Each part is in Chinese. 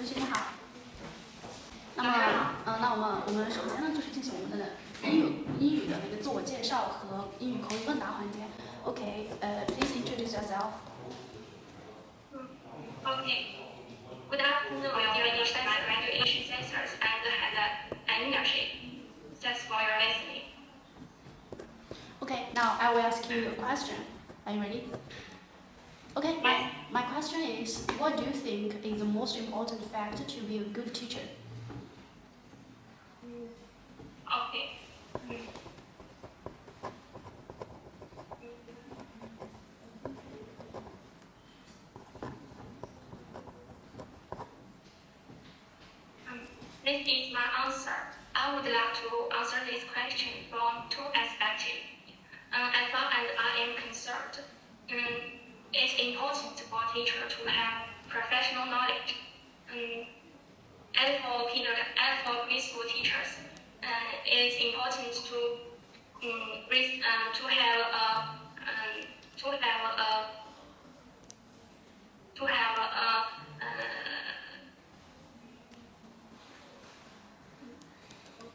同学你好。那么，嗯，那我们我们首先呢就是进行我们的英语英语的那个自我介绍和英语口语问答环节。OK，呃，please introduce yourself. Okay. Good afternoon, dear English graduate sensors and had an internship. Thanks for your listening. Okay, now I will ask you a question. Are you ready? Okay, my, my question is what do you think is the most important factor to be a good teacher? Okay. Um, This is my answer. I would like to answer this question from two aspects. Um, as far as I am concerned, um, it's important for teacher to have professional knowledge. Um, as for as for preschool teachers, uh, it's important to um, uh, to have a um, to have a to have a uh,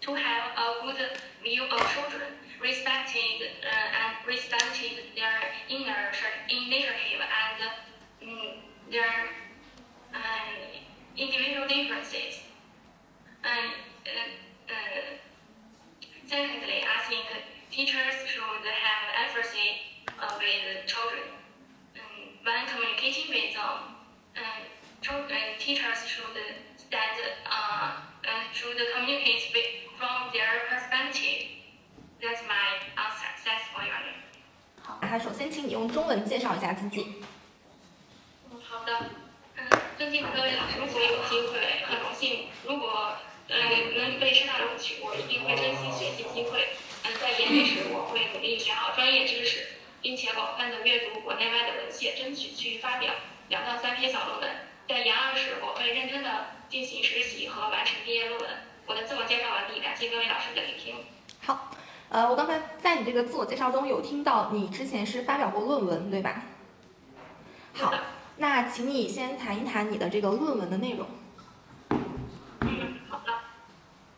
to have a good view of children, respecting uh, and respecting their inner initiative and um, their uh, individual differences. And uh, uh, secondly, I think teachers should have empathy uh, with children. Um, when communicating with them, um, children, teachers should stand, uh, uh, should communicate with, from their perspective. That's my answer. Thanks for your name. 好，那首先，请你用中文介绍一下自己。嗯，好的。嗯，尊敬的各位老师，如果有机会，很荣幸，如果呃能被师大录取，我一定会珍惜学习机会。嗯，在研一时，我会努力学好专业知识，并且广泛的阅读国内外的文献，争取去发表两到三篇小论文。在研二时，我会认真的进行实习和完成毕业论文。我的自我介绍完毕，感谢各位老师的聆听。好，呃，我刚才在你这个自我介绍中有听到你之前是发表过论文，对吧？好，那请你先谈一谈你的这个论文的内容。嗯，好的。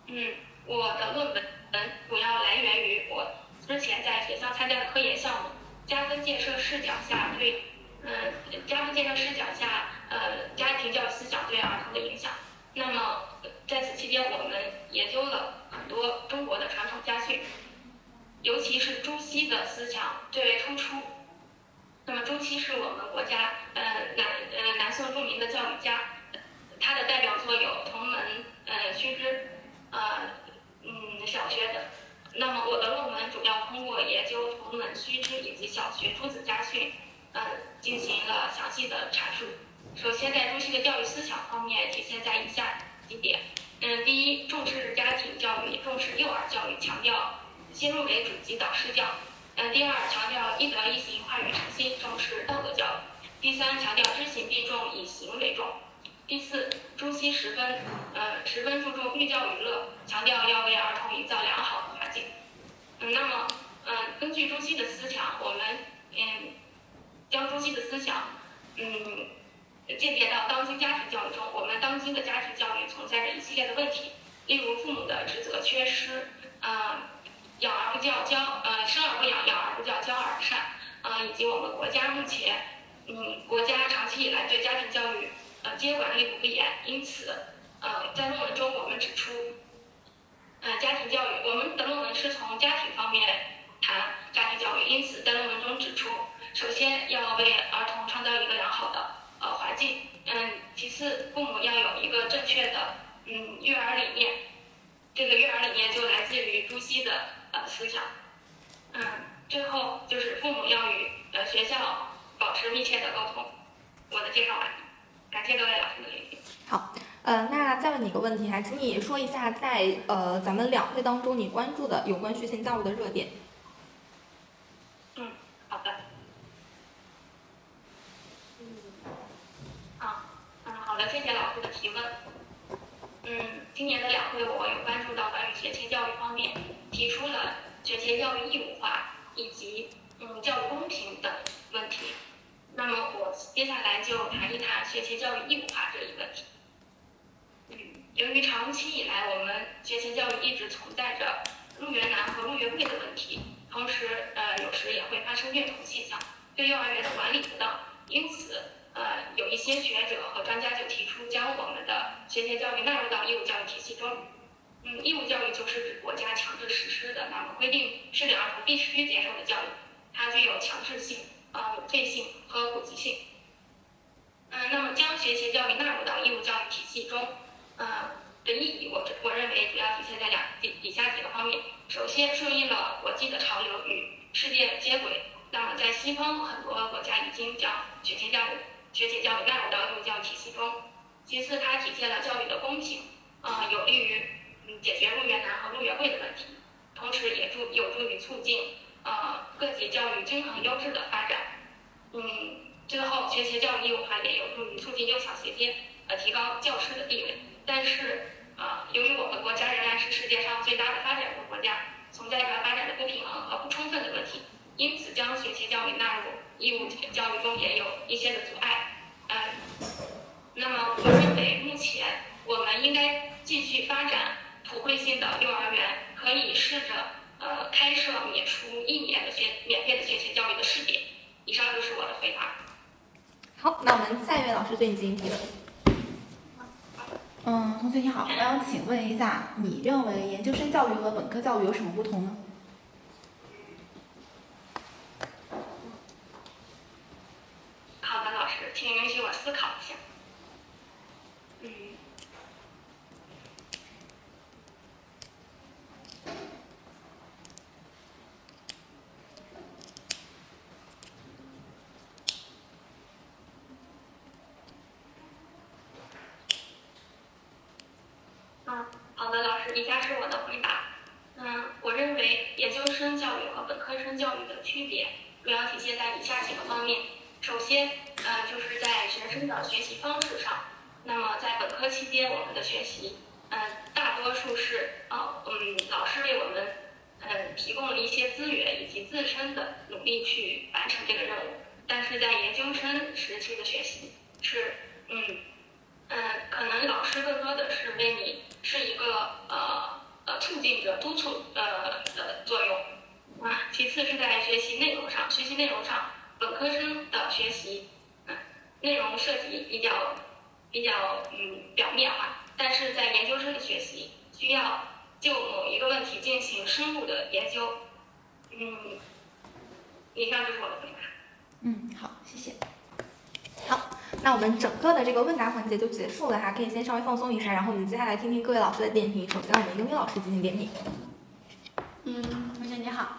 嗯，我的论文主要来源于我之前在学校参加的科研项目，加分建设视角下对，嗯，加分建设视角下，呃，家庭教育思想对儿童的影响。那么在此期间，我们研究了很多中国的传统家训，尤其是朱熹的思想最为突出。那么朱熹是我们国家呃南呃南宋著名的教育家，他的代表作有《同门》呃须知呃嗯小学等。那么我的论文主要通过研究《同门》须知以及小学朱子家训，呃进行了详细的阐述。首先，在朱熹的教育思想方面体现在以下几点。嗯，第一，重视家庭教育，重视幼儿教育，强调先入为主及导师教。嗯，第二，强调一德一行，化育诚心，重视道德教育。第三，强调知行并重，以行为重。第四，朱熹十分呃十分注重寓教于乐，强调要为儿童营造良好的环境。嗯，那么嗯，根据朱熹的思想，我们嗯将朱熹的思想嗯借鉴到当今家庭教育中。我们当今的家庭教育存在着一系列的问题，例如父母的职责缺失，呃，养而不教教呃生而不养，养而不教，教而不善，呃，以及我们国家目前嗯国家长期以来对家庭教育呃监管力度不严，因此呃在论文中我们指出，呃家庭教育，我们的论文是从家庭方面谈家庭教育，因此在论文中指出，首先要为儿童创造一个良好的呃环境，嗯，其次父母要有一个正确的嗯育儿理念，这个育儿理念就来自于朱熹的呃思想，嗯，最后就是父母要与呃学校保持密切的沟通。我的介绍完毕，感谢各位老师的聆听。好，呃，那再问你一个问题哈，请你说一下在呃咱们两会当中你关注的有关学前教育的热点。嗯，好的。嗯，啊，嗯，好的，谢谢老师的提问。嗯，今年的两会我有关注到关于学前教育方面，提出了学前教育义务化以及嗯教育公平等问题。那么我接下来就谈一谈学前教育义务化这一问题。由于长期以来我们学前教育一直存在着入园难和入园贵的问题，同时呃有时也会发生虐童现象，对幼儿园的管理不当，因此呃有一些学者和专家就提出将我们的学前教育纳入到义务教育体系中。嗯，义务教育就是指国家强制实施的，那么规定适龄儿童必须接受的教育，它具有强制性、呃有费性和普及性。嗯，那么将学前教育纳入到义务教育体系中。呃，的意义，我我认为主要体现在两几以下几个方面。首先，顺应了国际的潮流与世界接轨。那么，在西方很多国家已经将学前教育、学前教育纳入到义务教育体系中。其次，它体现了教育的公平，呃，有利于嗯解决入园难和入园贵的问题，同时也助有助于促进呃各级教育均衡优质的发展。嗯，最后，学前教育义务化也有助于促进幼小衔接，呃，提高教师的地位。但是，呃，由于我们国家仍然是世界上最大的发展中国家，存在着发展的不平衡和不充分的问题，因此将学前教育纳入义务教育中也有一些的阻碍。嗯，那么我认为目前我们应该继续发展普惠性的幼儿园，可以试着呃开设免除一年的学免费的学前教育的试点。以上就是我的回答。好，那我们下一位老师对你进行提问。嗯，同学你好，我想请问一下，你认为研究生教育和本科教育有什么不同呢？好的，老师，请允许我思考一下。嗯。嗯，好的，老师，以下是我的回答。嗯，我认为研究生教育和本科生教育的区别主要体现在以下几个方面。首先，呃，就是在学生的学习方式上。那么在本科期间，我们的学习，嗯，大多数是，呃，嗯，老师为我们，嗯，提供了一些资源以及自身的努力去完成这个任务。但是在研究生时期的学习是，嗯，嗯，可能老师更多的是为你。是一个呃呃促进者、督促呃的作用啊。其次是在学习内容上，学习内容上，本科生的学习，嗯，内容涉及比较比较嗯表面化，但是在研究生的学习需要就某一个问题进行深入的研究，嗯，以上就是我的回答。嗯，好，谢谢。好。那我们整个的这个问答环节就结束了哈，可以先稍微放松一下，然后我们接下来听听各位老师的点评。首先，我们英语老师进行点评。嗯，同学你好。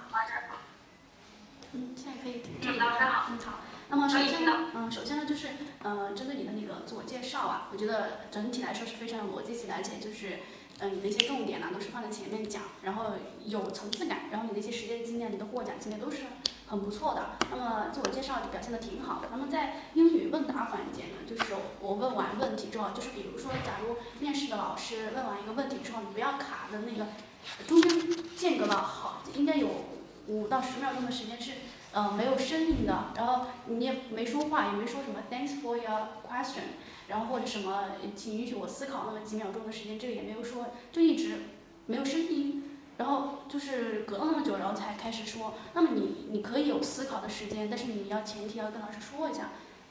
嗯，现在可以。听，老师好。嗯，好。那么首先呢，嗯，首先呢就是，呃，针对你的那个自我介绍啊，我觉得整体来说是非常有逻辑性的，而且就是，嗯，你的一些重点呢都是放在前面讲，然后有层次感，然后你的一些实践经验、你的获奖经验都是。很不错的，那么自我介绍表现的挺好。那么在英语问答环节呢，就是我问完问题之后，就是比如说，假如面试的老师问完一个问题之后，你不要卡的那个中间间隔了好，应该有五到十秒钟的时间是呃没有声音的，然后你也没说话，也没说什么 Thanks for your question，然后或者什么，请允许我思考那么几秒钟的时间，这个也没有说，就一直没有声音。然后就是隔了那么久，然后才开始说。那么你你可以有思考的时间，但是你要前提要跟老师说一下。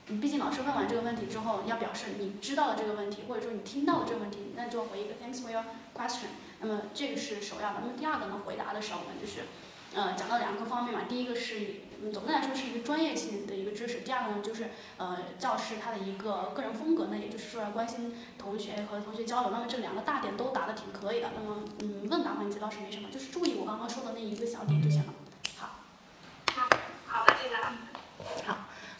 你毕竟老师问完这个问题之后，要表示你知道了这个问题，或者说你听到了这个问题，那就回一个 Thanks for your question。那么这个是首要的。那么第二个呢，回答的时候呢，就是。呃，讲到两个方面嘛，第一个是，嗯，总的来说是一个专业性的一个知识。第二个呢，就是呃，教师他的一个个人风格呢，也就是说要关心同学和同学交流。那么这两个大点都答的挺可以的。那么，嗯，问答环节倒是没什么，就是注意我刚刚说的那一个小点就行了。好。好。好，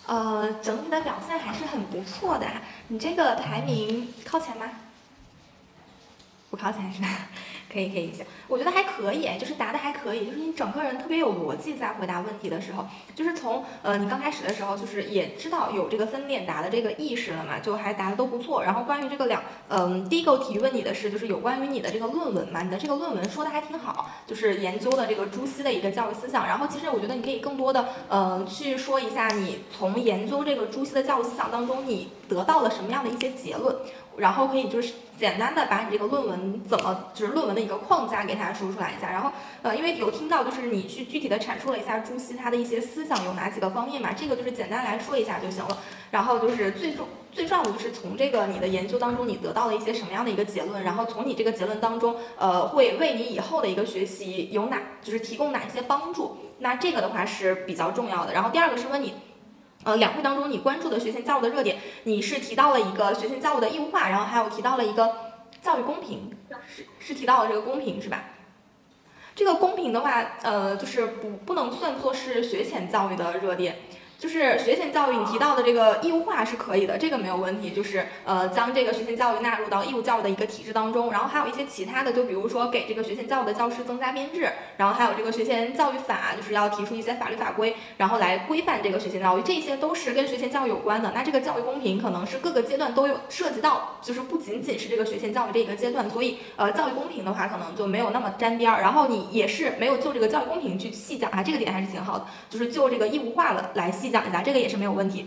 呃，整体的表现还是很不错的。你这个排名靠前吗？不靠前是吧？可以可以行，我觉得还可以，就是答的还可以，就是你整个人特别有逻辑，在回答问题的时候，就是从呃你刚开始的时候，就是也知道有这个分点答的这个意识了嘛，就还答的都不错。然后关于这个两，嗯，第一个提问你的是就是有关于你的这个论文嘛，你的这个论文说的还挺好，就是研究的这个朱熹的一个教育思想。然后其实我觉得你可以更多的呃去说一下你从研究这个朱熹的教育思想当中你得到了什么样的一些结论。然后可以就是简单的把你这个论文怎么就是论文的一个框架给大家说出来一下，然后呃因为有听到就是你去具体的阐述了一下朱熹他的一些思想有哪几个方面嘛，这个就是简单来说一下就行了。然后就是最重最重要的就是从这个你的研究当中你得到了一些什么样的一个结论，然后从你这个结论当中呃会为你以后的一个学习有哪就是提供哪一些帮助，那这个的话是比较重要的。然后第二个是问你。呃，两会当中你关注的学前教育的热点，你是提到了一个学前教育的义务化，然后还有提到了一个教育公平，是是提到了这个公平是吧？这个公平的话，呃，就是不不能算作是学前教育的热点。就是学前教育，你提到的这个义务化是可以的，这个没有问题。就是呃，将这个学前教育纳入到义务教育的一个体制当中，然后还有一些其他的，就比如说给这个学前教育的教师增加编制，然后还有这个学前教育法，就是要提出一些法律法规，然后来规范这个学前教育，这些都是跟学前教育有关的。那这个教育公平可能是各个阶段都有涉及到，就是不仅仅是这个学前教育这一个阶段，所以呃，教育公平的话可能就没有那么沾边儿。然后你也是没有就这个教育公平去细讲啊，这个点还是挺好的，就是就这个义务化了来细。讲一下，这个也是没有问题。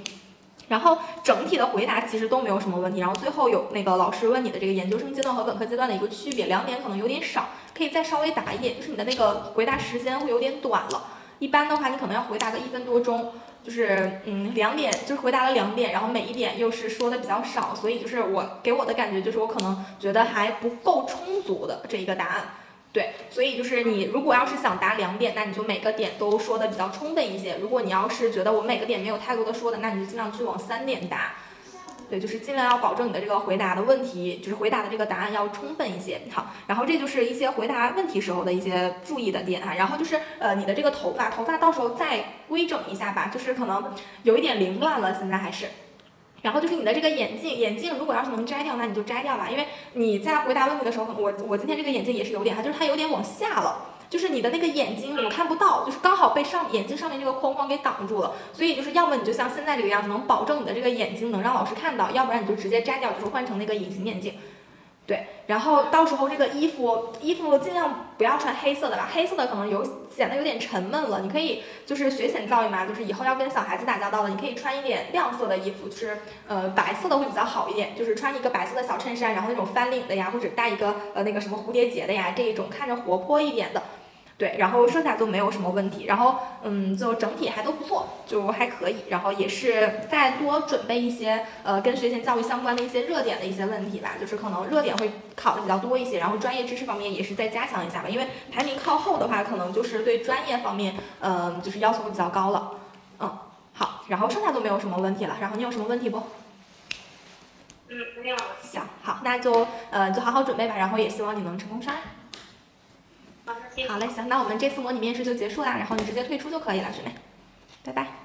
然后整体的回答其实都没有什么问题。然后最后有那个老师问你的这个研究生阶段和本科阶段的一个区别，两点可能有点少，可以再稍微答一点，就是你的那个回答时间会有点短了。一般的话，你可能要回答个一分多钟，就是嗯两点就是回答了两点，然后每一点又是说的比较少，所以就是我给我的感觉就是我可能觉得还不够充足的这一个答案。对，所以就是你如果要是想答两点，那你就每个点都说的比较充分一些。如果你要是觉得我每个点没有太多的说的，那你就尽量去往三点答。对，就是尽量要保证你的这个回答的问题，就是回答的这个答案要充分一些。好，然后这就是一些回答问题时候的一些注意的点哈。然后就是呃你的这个头发，头发到时候再规整一下吧，就是可能有一点凌乱了，现在还是。然后就是你的这个眼镜，眼镜如果要是能摘掉，那你就摘掉吧，因为你在回答问题的时候，我我今天这个眼镜也是有点哈，就是它有点往下了，就是你的那个眼睛我看不到，就是刚好被上眼睛上面这个框框给挡住了，所以就是要么你就像现在这个样子，能保证你的这个眼睛能让老师看到，要不然你就直接摘掉，就是换成那个隐形眼镜。对，然后到时候这个衣服衣服尽量不要穿黑色的吧，黑色的可能有显得有点沉闷了。你可以就是学前教育嘛，就是以后要跟小孩子打交道的，你可以穿一点亮色的衣服，就是呃白色的会比较好一点，就是穿一个白色的小衬衫，然后那种翻领的呀，或者带一个呃那个什么蝴蝶结的呀，这一种看着活泼一点的。对，然后剩下都没有什么问题，然后嗯，就整体还都不错，就还可以，然后也是再多准备一些呃跟学前教育相关的一些热点的一些问题吧，就是可能热点会考的比较多一些，然后专业知识方面也是再加强一下吧，因为排名靠后的话，可能就是对专业方面嗯就是要求会比较高了，嗯，好，然后剩下都没有什么问题了，然后你有什么问题不？嗯，没有。行，好，那就呃就好好准备吧，然后也希望你能成功上岸。好嘞，行，那我们这次模拟面试就结束啦，然后你直接退出就可以了，学妹，拜拜。